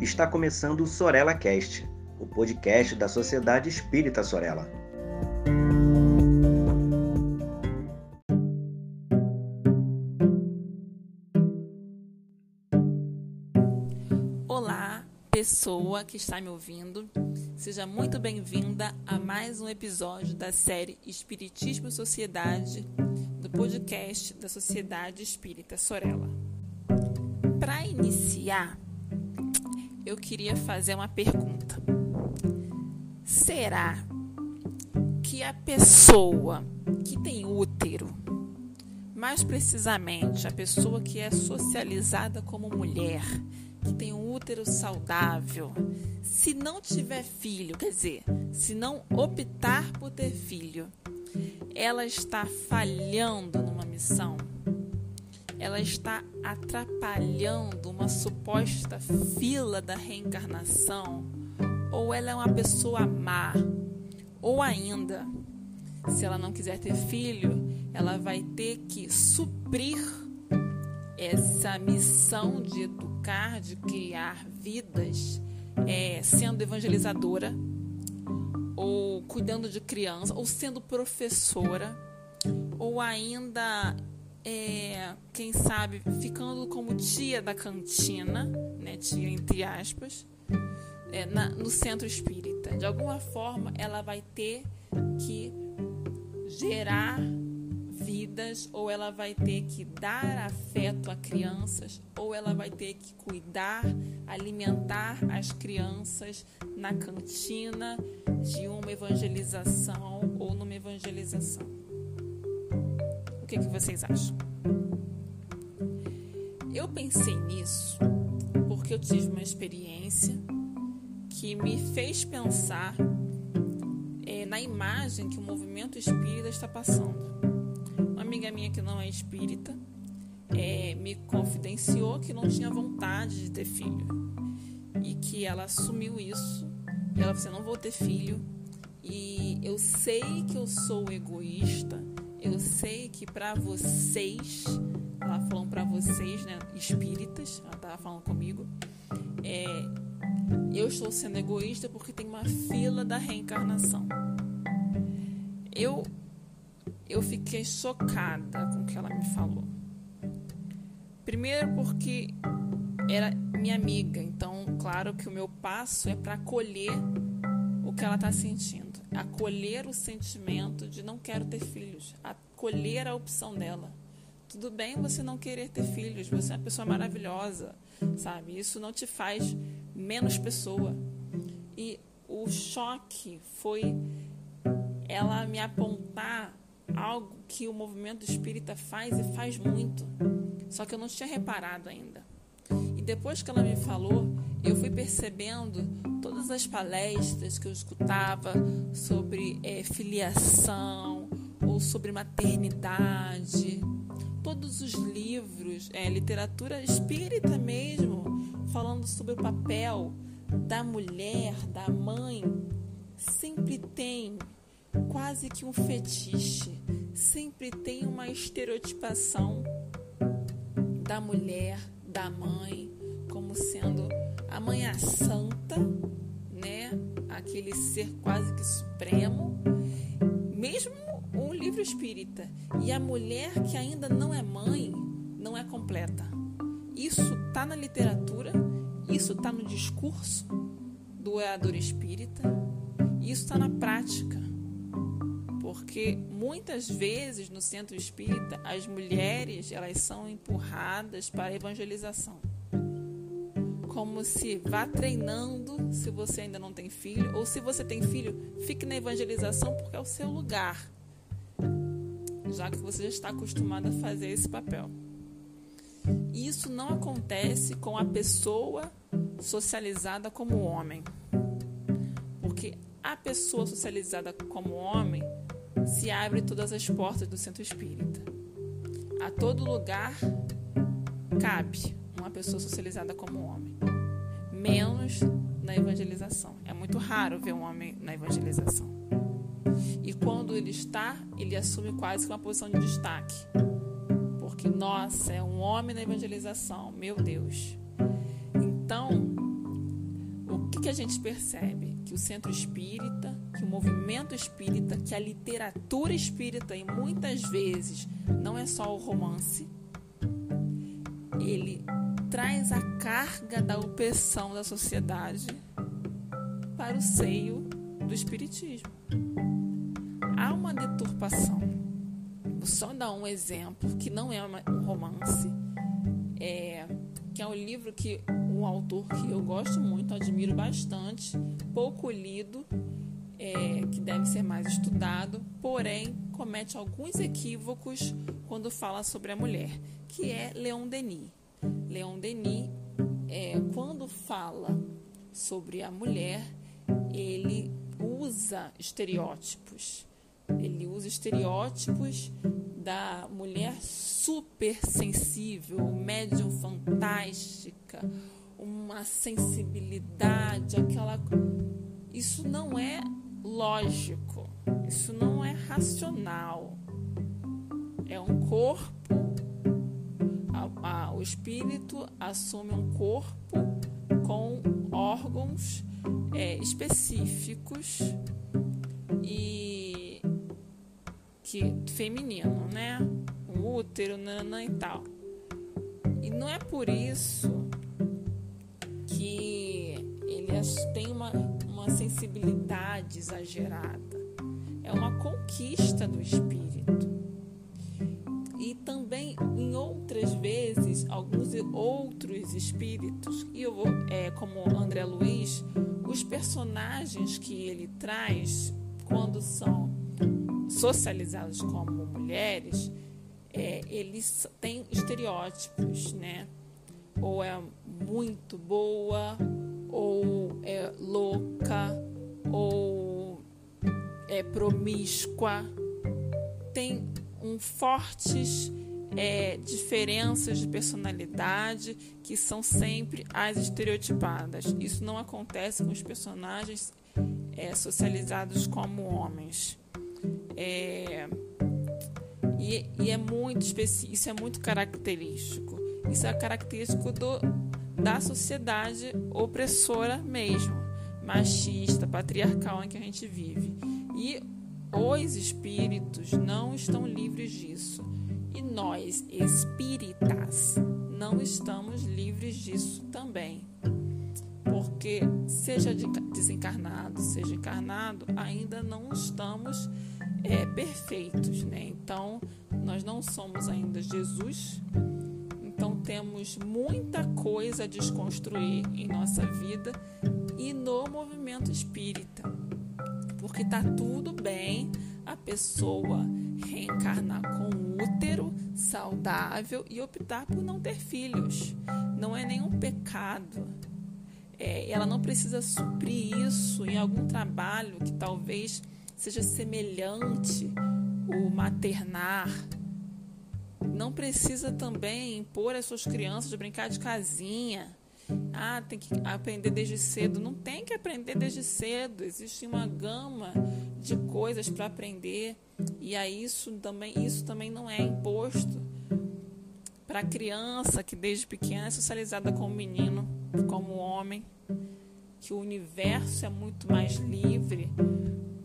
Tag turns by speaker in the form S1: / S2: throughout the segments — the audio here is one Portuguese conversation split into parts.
S1: Está começando o Sorella Cast, o podcast da Sociedade Espírita Sorella.
S2: Olá, pessoa que está me ouvindo. Seja muito bem-vinda a mais um episódio da série Espiritismo e Sociedade, do podcast da Sociedade Espírita Sorella. Para iniciar, eu queria fazer uma pergunta. Será que a pessoa que tem útero, mais precisamente a pessoa que é socializada como mulher, que tem um útero saudável, se não tiver filho, quer dizer, se não optar por ter filho, ela está falhando numa missão? Ela está atrapalhando uma suposta fila da reencarnação, ou ela é uma pessoa má, ou ainda, se ela não quiser ter filho, ela vai ter que suprir essa missão de educar, de criar vidas, é, sendo evangelizadora, ou cuidando de criança, ou sendo professora, ou ainda é, quem sabe, ficando como tia da cantina, né, tia entre aspas, é, na, no centro espírita. De alguma forma, ela vai ter que gerar vidas, ou ela vai ter que dar afeto a crianças, ou ela vai ter que cuidar, alimentar as crianças na cantina de uma evangelização ou numa evangelização que, que vocês acham? Eu pensei nisso porque eu tive uma experiência que me fez pensar é, na imagem que o movimento espírita está passando. Uma amiga minha que não é espírita é, me confidenciou que não tinha vontade de ter filho e que ela assumiu isso. Ela falou assim: não vou ter filho e eu sei que eu sou egoísta eu sei que para vocês, ela falando para vocês, né, espíritas, ela estava falando comigo, é, eu estou sendo egoísta porque tem uma fila da reencarnação. Eu eu fiquei chocada com o que ela me falou. Primeiro porque era minha amiga, então claro que o meu passo é para acolher que ela está sentindo acolher o sentimento de não quero ter filhos, acolher a opção dela. Tudo bem você não querer ter filhos, você é uma pessoa maravilhosa, sabe? Isso não te faz menos pessoa. E o choque foi ela me apontar algo que o movimento espírita faz e faz muito. Só que eu não tinha reparado ainda. E depois que ela me falou, eu fui percebendo todas as palestras que eu escutava sobre é, filiação ou sobre maternidade, todos os livros, é, literatura espírita mesmo, falando sobre o papel da mulher, da mãe, sempre tem quase que um fetiche, sempre tem uma estereotipação da mulher, da mãe, como sendo a mãe é santa, né? Aquele ser quase que supremo, mesmo o livro espírita. E a mulher que ainda não é mãe, não é completa. Isso está na literatura, isso está no discurso do orador espírita, isso está na prática. Porque muitas vezes no centro espírita as mulheres elas são empurradas para a evangelização como se vá treinando se você ainda não tem filho, ou se você tem filho, fique na evangelização porque é o seu lugar, já que você já está acostumado a fazer esse papel. Isso não acontece com a pessoa socializada como homem, porque a pessoa socializada como homem se abre todas as portas do centro espírita. A todo lugar cabe uma pessoa socializada como homem. Menos na evangelização. É muito raro ver um homem na evangelização. E quando ele está, ele assume quase que uma posição de destaque. Porque, nossa, é um homem na evangelização, meu Deus. Então, que a gente percebe? Que o centro espírita, que o movimento espírita, que a literatura espírita, e muitas vezes não é só o romance, ele traz a carga da opressão da sociedade para o seio do espiritismo. Há uma deturpação. Vou só dar um exemplo que não é um romance, é, que é um livro que um autor que eu gosto muito, admiro bastante, pouco lido, é, que deve ser mais estudado, porém comete alguns equívocos quando fala sobre a mulher, que é Leon Denis. Leon Denis, é, quando fala sobre a mulher, ele usa estereótipos. Ele usa estereótipos da mulher super sensível, médium fantástica, uma sensibilidade, aquela. Isso não é lógico, isso não é racional. É um corpo, a, o espírito assume um corpo com órgãos é, específicos e que feminino, né? Um útero, nana e tal. E não é por isso que ele tem uma, uma sensibilidade exagerada. É uma conquista do espírito. Alguns outros espíritos, e eu vou, é, como André Luiz, os personagens que ele traz, quando são socializados como mulheres, é, eles têm estereótipos, né? ou é muito boa, ou é louca, ou é promíscua. Tem um fortes é, diferenças de personalidade que são sempre as estereotipadas. Isso não acontece com os personagens é, socializados como homens. É, e, e, é muito específico, isso é muito característico. Isso é característico do, da sociedade opressora mesmo, machista, patriarcal em que a gente vive. E os espíritos não estão livres disso. E nós, espíritas, não estamos livres disso também. Porque, seja desencarnado, seja encarnado, ainda não estamos é, perfeitos. Né? Então, nós não somos ainda Jesus, então temos muita coisa a desconstruir em nossa vida e no movimento espírita. Porque tá tudo bem a pessoa reencarnar com útero saudável e optar por não ter filhos. Não é nenhum pecado. É, ela não precisa suprir isso em algum trabalho que talvez seja semelhante o maternar, não precisa também impor às suas crianças de brincar de casinha. Ah, tem que aprender desde cedo. Não tem que aprender desde cedo. Existe uma gama de coisas para aprender. E aí isso também, isso também não é imposto para a criança que desde pequena é socializada como menino, como homem, que o universo é muito mais livre,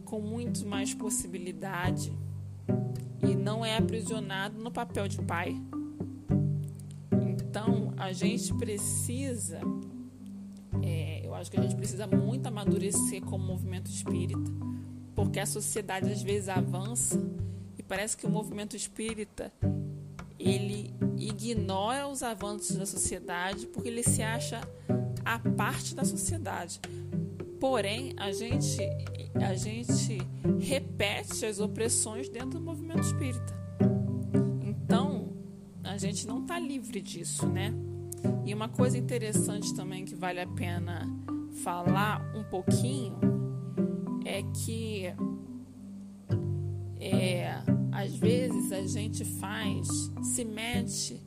S2: com muito mais possibilidade e não é aprisionado no papel de pai. Então, a gente precisa, é, eu acho que a gente precisa muito amadurecer como movimento espírita, porque a sociedade às vezes avança e parece que o movimento espírita ele ignora os avanços da sociedade porque ele se acha a parte da sociedade. Porém, a gente a gente repete as opressões dentro do movimento espírita. Então, a gente não está livre disso, né? E uma coisa interessante também que vale a pena falar um pouquinho é que é, às vezes a gente faz, se mete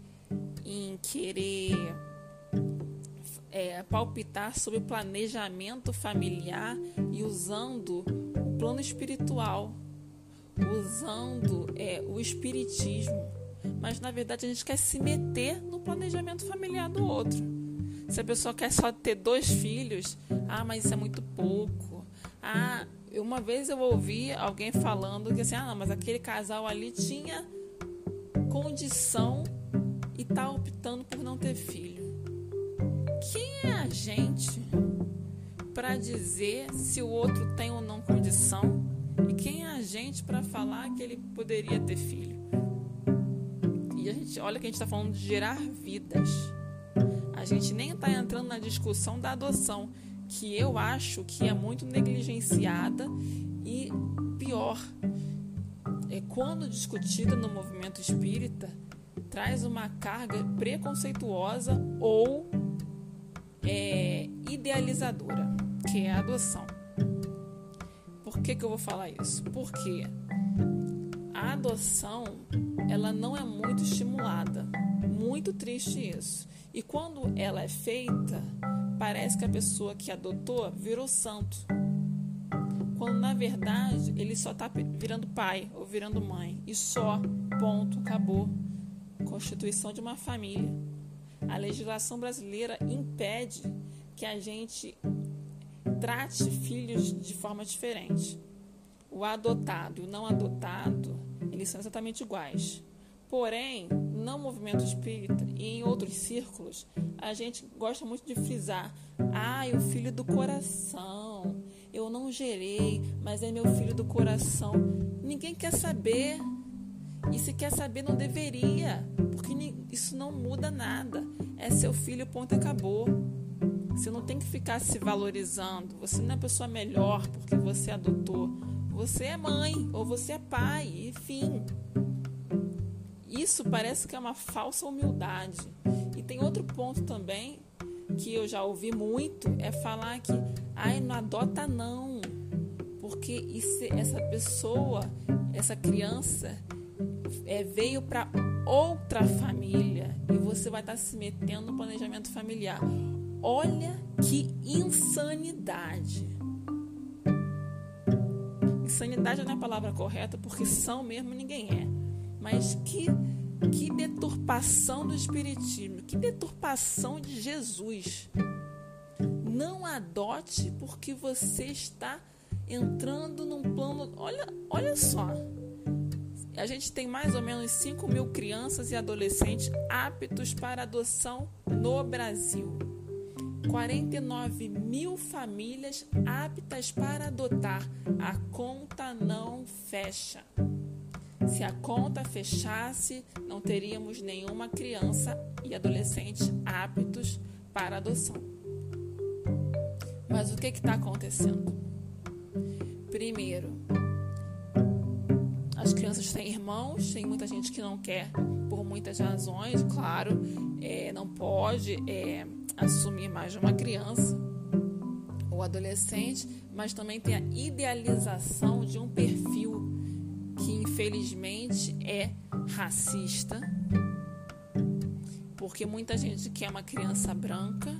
S2: em querer é, palpitar sobre planejamento familiar e usando o plano espiritual, usando é, o espiritismo. Mas na verdade a gente quer se meter no planejamento familiar do outro. Se a pessoa quer só ter dois filhos, ah, mas isso é muito pouco. Ah, uma vez eu ouvi alguém falando que assim, ah, mas aquele casal ali tinha condição e tá optando por não ter filho. Quem é a gente para dizer se o outro tem ou não condição? E quem é a gente para falar que ele poderia ter filho? E a gente, olha que a gente está falando de gerar vidas. A gente nem está entrando na discussão da adoção, que eu acho que é muito negligenciada e pior, é quando discutida no movimento espírita, traz uma carga preconceituosa ou é, idealizadora, que é a adoção. Por que, que eu vou falar isso? Porque a adoção ela não é muito estimulada. Muito triste isso. E quando ela é feita, parece que a pessoa que adotou virou santo. Quando na verdade ele só está virando pai ou virando mãe. E só, ponto, acabou. Constituição de uma família. A legislação brasileira impede que a gente trate filhos de forma diferente. O adotado e o não adotado, eles são exatamente iguais. Porém, no movimento espírita e em outros círculos, a gente gosta muito de frisar: ah, o filho do coração. Eu não gerei, mas é meu filho do coração. Ninguém quer saber. E se quer saber, não deveria, porque isso não muda nada. É seu filho, ponto, acabou. Você não tem que ficar se valorizando. Você não é pessoa melhor porque você adotou. Você é mãe ou você é pai, enfim. Isso parece que é uma falsa humildade. E tem outro ponto também que eu já ouvi muito é falar que ai não adota não, porque isso, essa pessoa, essa criança é, veio para outra família e você vai estar tá se metendo no planejamento familiar. Olha que insanidade. Insanidade não é a palavra correta, porque são mesmo ninguém é. Mas que, que deturpação do Espiritismo, que deturpação de Jesus. Não adote porque você está entrando num plano. Olha, olha só. A gente tem mais ou menos 5 mil crianças e adolescentes aptos para adoção no Brasil. 49 mil famílias aptas para adotar. A conta não fecha. Se a conta fechasse, não teríamos nenhuma criança e adolescente aptos para adoção. Mas o que está acontecendo? Primeiro, as crianças têm irmãos, tem muita gente que não quer por muitas razões, claro, é, não pode é, assumir mais de uma criança ou adolescente, mas também tem a idealização de um perfil que infelizmente é racista, porque muita gente quer uma criança branca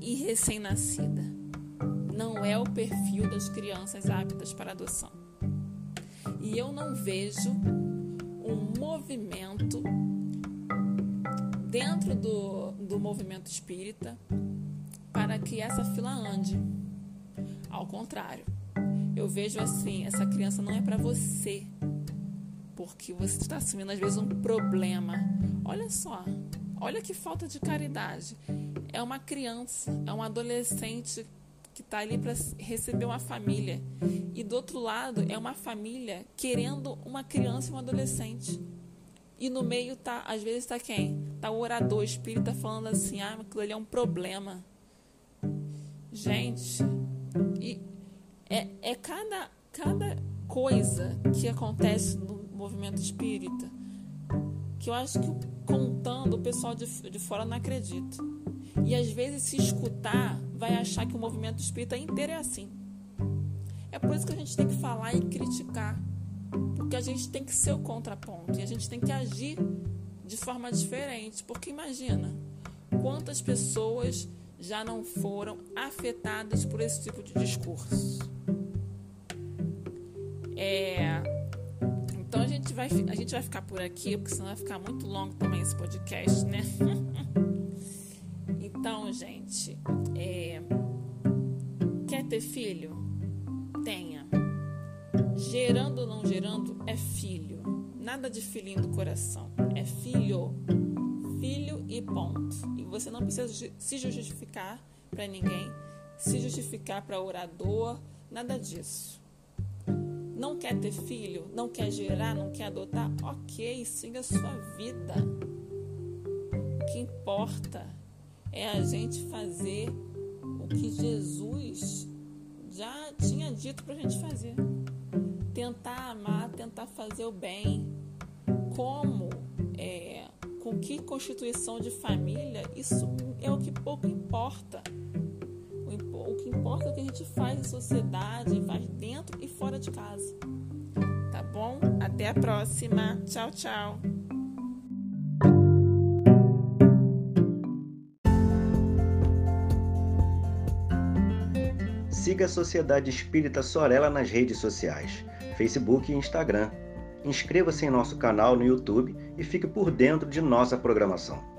S2: e recém-nascida. Não é o perfil das crianças aptas para adoção. E eu não vejo um movimento dentro do, do movimento espírita para que essa fila ande. Ao contrário, eu vejo assim: essa criança não é para você, porque você está assumindo às vezes um problema. Olha só, olha que falta de caridade. É uma criança, é um adolescente que está ali para receber uma família. E do outro lado é uma família querendo uma criança e um adolescente. E no meio tá, às vezes está quem? Tá o orador espírita falando assim: "Ah, aquilo ali é um problema". Gente, e é, é cada cada coisa que acontece no movimento espírita que eu acho que contando o pessoal de, de fora não acredita. E às vezes se escutar vai achar que o movimento espírita inteiro é assim. É por isso que a gente tem que falar e criticar. Porque a gente tem que ser o contraponto e a gente tem que agir de forma diferente. Porque imagina quantas pessoas já não foram afetadas por esse tipo de discurso. É, então a gente, vai, a gente vai ficar por aqui, porque senão vai ficar muito longo também esse podcast, né? Então, gente, é... quer ter filho? Tenha. Gerando ou não gerando é filho. Nada de filhinho do coração. É filho. Filho e ponto. E você não precisa se justificar para ninguém, se justificar para orador, nada disso. Não quer ter filho, não quer gerar, não quer adotar, ok, siga a sua vida. O que importa é a gente fazer o que Jesus já tinha dito para a gente fazer. Tentar amar, tentar fazer o bem. Como, é, com que constituição de família, isso é o que pouco importa. Que importa é o que a gente faz em sociedade, faz dentro e fora de casa. Tá bom? Até a próxima. Tchau, tchau.
S1: Siga a Sociedade Espírita Sorella nas redes sociais, Facebook e Instagram. Inscreva-se em nosso canal no YouTube e fique por dentro de nossa programação.